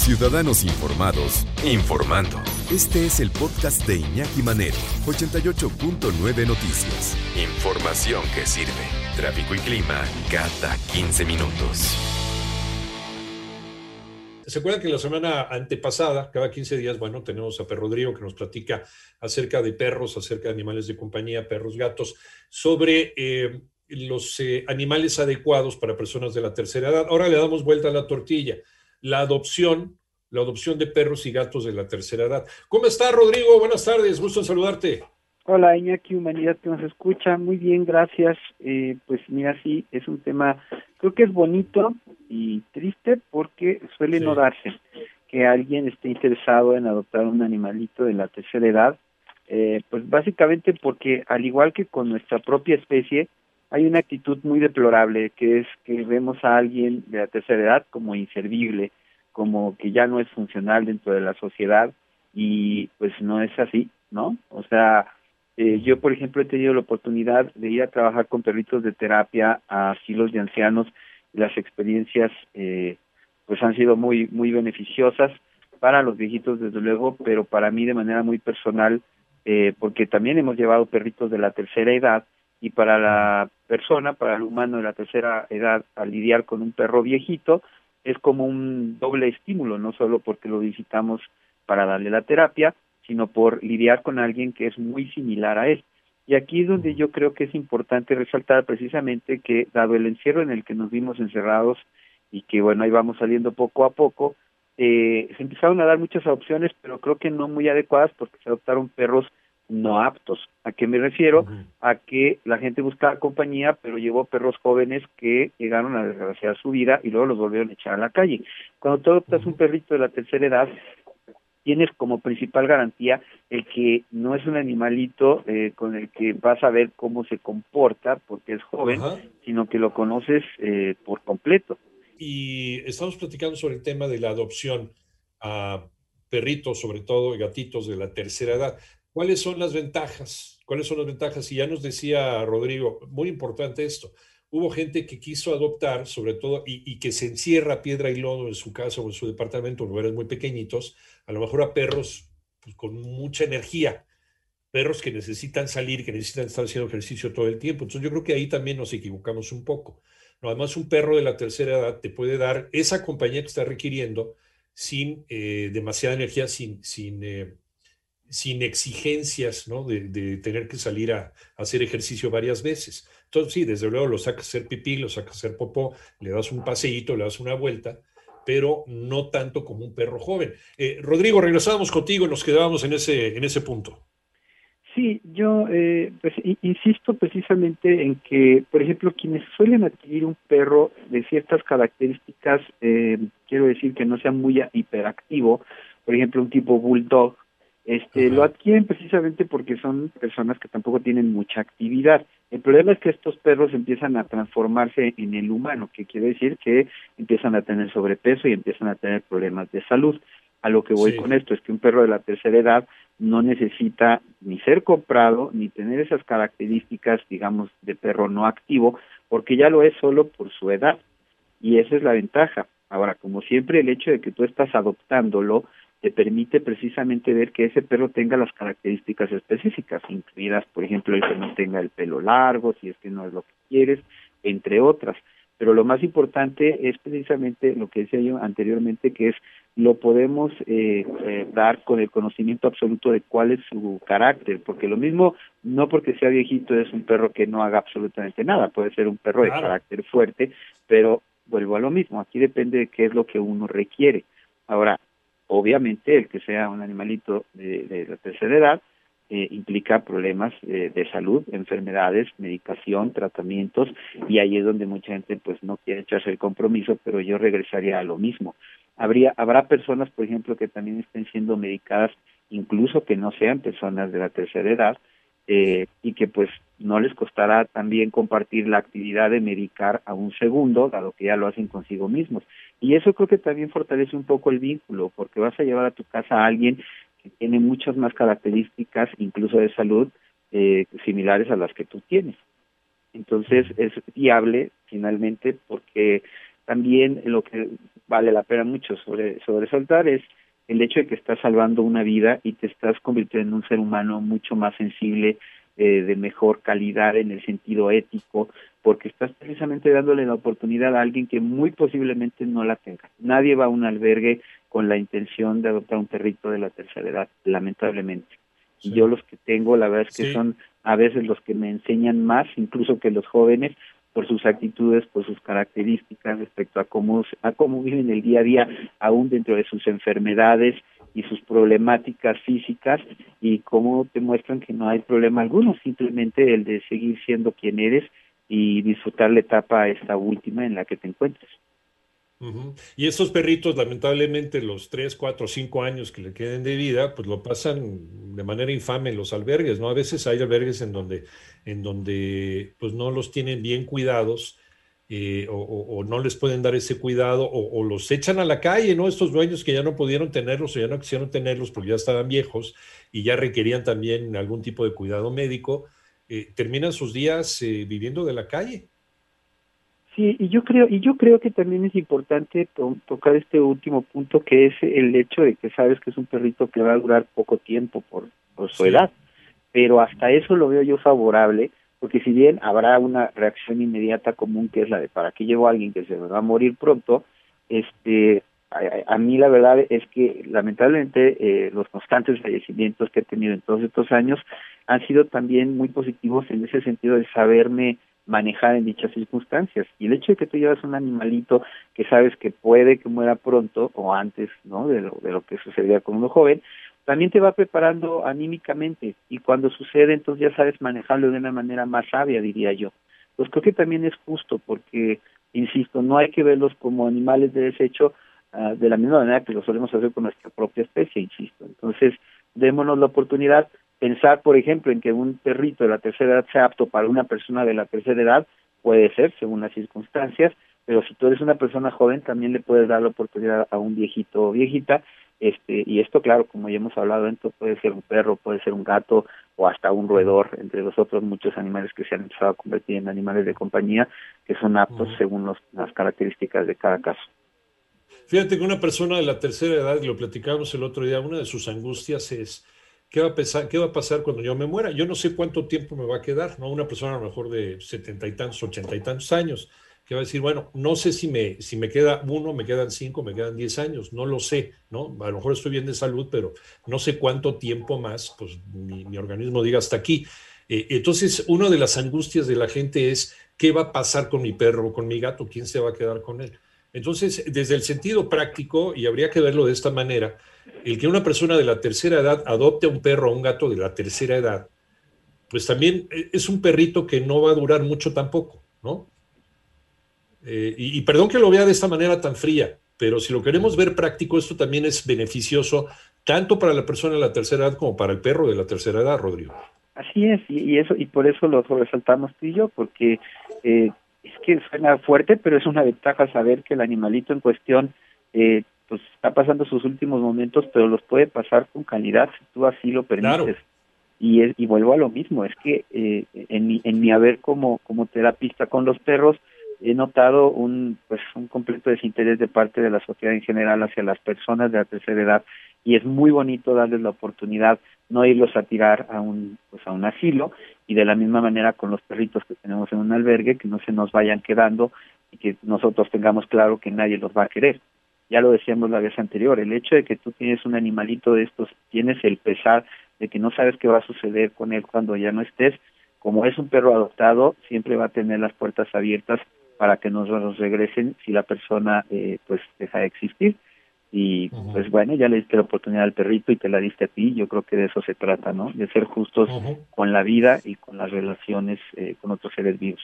Ciudadanos informados, informando. Este es el podcast de Iñaki Manero, 88.9 Noticias. Información que sirve. Tráfico y clima cada 15 minutos. ¿Se acuerdan que la semana antepasada, cada 15 días, bueno, tenemos a Perro Rodrigo que nos platica acerca de perros, acerca de animales de compañía, perros, gatos, sobre eh, los eh, animales adecuados para personas de la tercera edad? Ahora le damos vuelta a la tortilla. La adopción, la adopción de perros y gatos de la tercera edad. ¿Cómo está, Rodrigo? Buenas tardes, gusto en saludarte. Hola, Iñaki, humanidad que nos escucha. Muy bien, gracias. Eh, pues mira, sí, es un tema, creo que es bonito y triste porque suele no darse que alguien esté interesado en adoptar un animalito de la tercera edad. Eh, pues básicamente porque al igual que con nuestra propia especie, hay una actitud muy deplorable, que es que vemos a alguien de la tercera edad como inservible, como que ya no es funcional dentro de la sociedad y pues no es así, ¿no? O sea, eh, yo, por ejemplo, he tenido la oportunidad de ir a trabajar con perritos de terapia a asilos de ancianos y las experiencias eh, pues han sido muy muy beneficiosas para los viejitos desde luego, pero para mí de manera muy personal eh, porque también hemos llevado perritos de la tercera edad y para la persona, para el humano de la tercera edad, al lidiar con un perro viejito, es como un doble estímulo, no solo porque lo visitamos para darle la terapia, sino por lidiar con alguien que es muy similar a él. Y aquí es donde yo creo que es importante resaltar precisamente que, dado el encierro en el que nos vimos encerrados y que, bueno, ahí vamos saliendo poco a poco, eh, se empezaron a dar muchas opciones, pero creo que no muy adecuadas porque se adoptaron perros no aptos. ¿A qué me refiero? A que la gente buscaba compañía, pero llevó perros jóvenes que llegaron a desgraciar su vida y luego los volvieron a echar a la calle. Cuando tú adoptas un perrito de la tercera edad, tienes como principal garantía el que no es un animalito eh, con el que vas a ver cómo se comporta porque es joven, sino que lo conoces eh, por completo. Y estamos platicando sobre el tema de la adopción a perritos, sobre todo gatitos de la tercera edad. ¿Cuáles son las ventajas? ¿Cuáles son las ventajas? Y ya nos decía Rodrigo, muy importante esto hubo gente que quiso adoptar, sobre todo, y, que se encierra piedra y lodo en su casa o en su departamento, en lugares muy pequeñitos, a lo mejor a perros pues, con mucha energía, perros que necesitan salir, que necesitan estar haciendo ejercicio todo el tiempo. Entonces yo creo que ahí también nos equivocamos un poco. No, además, un perro de la tercera edad te puede dar esa compañía que está requiriendo sin eh, demasiada energía, sin, sin, eh, sin exigencias ¿no? de, tener que salir a, hacer ejercicio varias veces. Entonces, sí, desde luego lo sacas a hacer pipí, lo sacas a hacer popó, le das un paseíto, le das una vuelta, pero no tanto como un perro joven. Eh, Rodrigo, regresábamos contigo y nos quedábamos en ese, en ese punto. Sí, yo eh, pues, insisto precisamente en que, por ejemplo, quienes suelen adquirir un perro de ciertas características, eh, quiero decir que no sea muy hiperactivo, por ejemplo, un tipo bulldog, este, lo adquieren precisamente porque son personas que tampoco tienen mucha actividad. El problema es que estos perros empiezan a transformarse en el humano, que quiere decir que empiezan a tener sobrepeso y empiezan a tener problemas de salud. A lo que voy con esto es que un perro de la tercera edad no necesita ni ser comprado ni tener esas características, digamos, de perro no activo, porque ya lo es solo por su edad. Y esa es la ventaja. Ahora, como siempre, el hecho de que tú estás adoptándolo te permite precisamente ver que ese perro tenga las características específicas, incluidas, por ejemplo, el que no tenga el pelo largo, si es que no es lo que quieres, entre otras. Pero lo más importante es precisamente lo que decía yo anteriormente, que es lo podemos eh, eh, dar con el conocimiento absoluto de cuál es su carácter, porque lo mismo, no porque sea viejito es un perro que no haga absolutamente nada, puede ser un perro de carácter fuerte, pero vuelvo a lo mismo, aquí depende de qué es lo que uno requiere. Ahora, obviamente el que sea un animalito de, la tercera edad, eh, implica problemas eh, de salud, enfermedades, medicación, tratamientos, y ahí es donde mucha gente pues no quiere echarse el compromiso, pero yo regresaría a lo mismo. Habría, habrá personas, por ejemplo, que también estén siendo medicadas, incluso que no sean personas de la tercera edad, eh, y que pues no les costará también compartir la actividad de medicar a un segundo, dado que ya lo hacen consigo mismos. Y eso creo que también fortalece un poco el vínculo, porque vas a llevar a tu casa a alguien que tiene muchas más características, incluso de salud, eh, similares a las que tú tienes. Entonces es viable finalmente porque también lo que vale la pena mucho sobre, sobresaltar es el hecho de que estás salvando una vida y te estás convirtiendo en un ser humano mucho más sensible, eh, de mejor calidad en el sentido ético, porque estás precisamente dándole la oportunidad a alguien que muy posiblemente no la tenga. Nadie va a un albergue con la intención de adoptar un perrito de la tercera edad, lamentablemente. Y yo los que tengo, la verdad es que son a veces los que me enseñan más, incluso que los jóvenes, por sus actitudes, por sus características respecto a cómo, a cómo viven el día a día, aún dentro de sus enfermedades y sus problemáticas físicas, y cómo te muestran que no hay problema alguno, simplemente el de seguir siendo quien eres y disfrutar la etapa esta última en la que te encuentres. Y esos perritos, lamentablemente, los 3, 4, 5 años que le queden de vida, pues lo pasan de manera infame en los albergues, ¿no? A veces hay albergues en donde, en donde pues no los tienen bien cuidados eh, o, no les pueden dar ese cuidado o, los echan a la calle, ¿no? Estos dueños que ya no pudieron tenerlos o ya no quisieron tenerlos porque ya estaban viejos y ya requerían también algún tipo de cuidado médico, eh, terminan sus días eh, viviendo de la calle. Sí, y yo creo, y yo creo que también es importante tocar este último punto que es el hecho de que sabes que es un perrito que va a durar poco tiempo por, por su edad, pero hasta eso lo veo yo favorable, porque si bien habrá una reacción inmediata común que es la de para qué llevo a alguien que se va a morir pronto, este a, mí la verdad es que lamentablemente eh, los constantes fallecimientos que he tenido en todos estos años han sido también muy positivos en ese sentido de saberme manejar en dichas circunstancias. Y el hecho de que tú llevas un animalito que sabes que puede que muera pronto o antes ¿no? de, lo, de lo que sucedía con uno joven, también te va preparando anímicamente y cuando sucede entonces ya sabes manejarlo de una manera más sabia, diría yo. Pues creo que también es justo porque, insisto, no hay que verlos como animales de desecho uh, de la misma manera que lo solemos hacer con nuestra propia especie, insisto. Entonces, démonos la oportunidad Pensar, por ejemplo, en que un perrito de la tercera edad sea apto para una persona de la tercera edad puede ser, según las circunstancias, pero si tú eres una persona joven, también le puedes dar la oportunidad a un viejito o viejita, este, y esto, claro, como ya hemos hablado, esto puede ser un perro, puede ser un gato o hasta un roedor, entre los otros muchos animales que se han empezado a convertir en animales de compañía, que son aptos según las características de cada caso. Fíjate que una persona de la tercera edad, y lo platicamos el otro día, una de sus angustias es ¿qué va, a pasar, ¿qué va a pasar cuando yo me muera? Yo no sé cuánto tiempo me va a quedar, ¿no? Una persona a lo mejor de setenta y tantos, ochenta y tantos años, que va a decir, bueno, no sé si me, si me queda uno, me quedan cinco, me quedan diez años, no lo sé, ¿no? A lo mejor estoy bien de salud, pero no sé cuánto tiempo más, pues mi, organismo diga hasta aquí. Eh, entonces, una de las angustias de la gente es, ¿qué va a pasar con mi perro con mi gato? ¿Quién se va a quedar con él? Entonces, desde el sentido práctico, y habría que verlo de esta manera, el que una persona de la tercera edad adopte a un perro o un gato de la tercera edad, pues también eh, es un perrito que no va a durar mucho tampoco, ¿no? Eh, y, perdón que lo vea de esta manera tan fría, pero si lo queremos ver práctico, esto también es beneficioso tanto para la persona de la tercera edad como para el perro de la tercera edad, Rodrigo. Así es, y, eso y por eso lo sobresaltamos tú y yo, porque eh, es que suena fuerte, pero es una ventaja saber que el animalito en cuestión eh, pues está pasando sus últimos momentos, pero los puede pasar con calidad si tú así lo permites. Y, es, y vuelvo a lo mismo, es que eh, en, mi, en mi haber como, como terapista con los perros, he notado un pues un completo desinterés de parte de la sociedad en general hacia las personas de la tercera edad y es muy bonito darles la oportunidad no irlos a tirar a un pues a un asilo y de la misma manera con los perritos que tenemos en un albergue que no se nos vayan quedando y que nosotros tengamos claro que nadie los va a querer ya lo decíamos la vez anterior, el hecho de que tú tienes un animalito de estos, tienes el pesar de que no sabes qué va a suceder con él cuando ya no estés, como es un perro adoptado, siempre va a tener las puertas abiertas para que nos regresen si la persona eh, pues deja de existir. Y pues bueno, ya le diste la oportunidad al perrito y te la diste a ti, yo creo que de eso se trata, ¿no? De ser justos con la vida y con las relaciones eh, con otros seres vivos.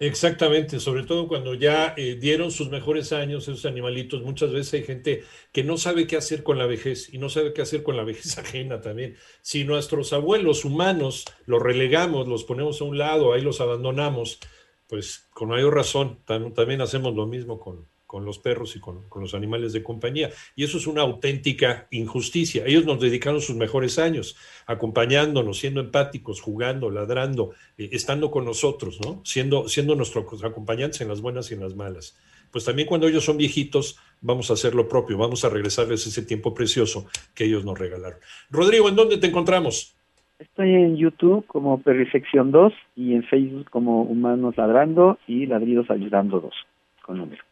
Exactamente, sobre todo cuando ya eh, dieron sus mejores años esos animalitos, muchas veces hay gente que no sabe qué hacer con la vejez y no sabe qué hacer con la vejez ajena también. Si nuestros abuelos humanos los relegamos, los ponemos a un lado, ahí los abandonamos, pues con mayor razón también hacemos lo mismo con, con los perros y con, los animales de compañía. Y eso es una auténtica injusticia. Ellos nos dedicaron sus mejores años, acompañándonos, siendo empáticos, jugando, ladrando, eh, estando con nosotros, ¿no? Siendo, siendo nuestros acompañantes en las buenas y en las malas. Pues también cuando ellos son viejitos, vamos a hacer lo propio, vamos a regresarles ese tiempo precioso que ellos nos regalaron. Rodrigo, ¿en dónde te encontramos? Estoy en YouTube como Perrifección 2 y en Facebook como Humanos Ladrando y Ladridos Ayudando 2, con número.